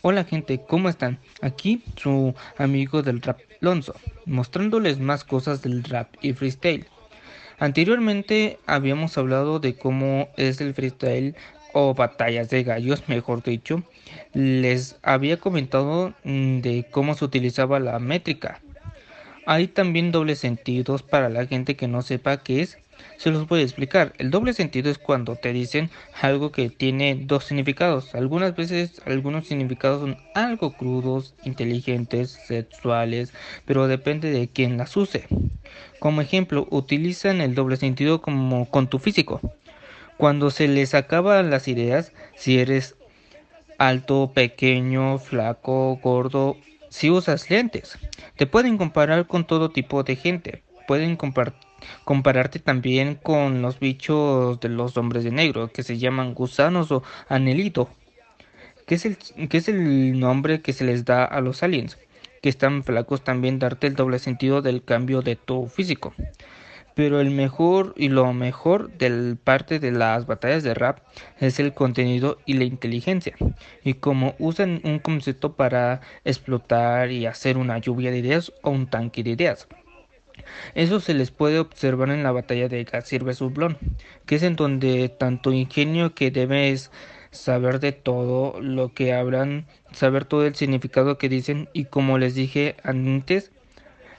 Hola gente, ¿cómo están? Aquí su amigo del rap Lonzo, mostrándoles más cosas del rap y freestyle. Anteriormente habíamos hablado de cómo es el freestyle o batallas de gallos, mejor dicho. Les había comentado mm, de cómo se utilizaba la métrica. Hay también dobles sentidos para la gente que no sepa qué es se los voy a explicar. El doble sentido es cuando te dicen algo que tiene dos significados. Algunas veces algunos significados son algo crudos, inteligentes, sexuales, pero depende de quién las use. Como ejemplo, utilizan el doble sentido como con tu físico. Cuando se les acaban las ideas, si eres alto, pequeño, flaco, gordo, si usas lentes. Te pueden comparar con todo tipo de gente. Pueden compararte también con los bichos de los hombres de negro, que se llaman gusanos o anelito, que es el, que es el nombre que se les da a los aliens, que están flacos también darte el doble sentido del cambio de tu físico. Pero el mejor y lo mejor del parte de las batallas de rap es el contenido y la inteligencia. Y como usan un concepto para explotar y hacer una lluvia de ideas o un tanque de ideas. Eso se les puede observar en la batalla de Gatsir vs Blon, que es en donde tanto ingenio que debes saber de todo lo que hablan, saber todo el significado que dicen y como les dije antes,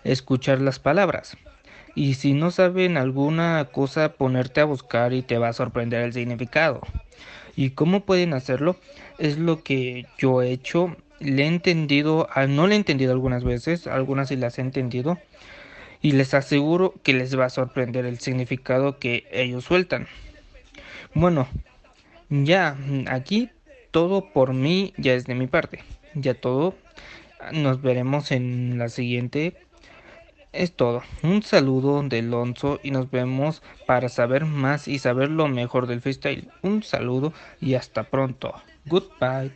escuchar las palabras. Y si no saben alguna cosa, ponerte a buscar y te va a sorprender el significado. ¿Y cómo pueden hacerlo? Es lo que yo he hecho. Le he entendido, no le he entendido algunas veces, algunas sí las he entendido y les aseguro que les va a sorprender el significado que ellos sueltan. Bueno, ya aquí todo por mí ya es de mi parte. Ya todo. Nos veremos en la siguiente. Es todo. Un saludo de Alonso y nos vemos para saber más y saber lo mejor del freestyle. Un saludo y hasta pronto. Goodbye.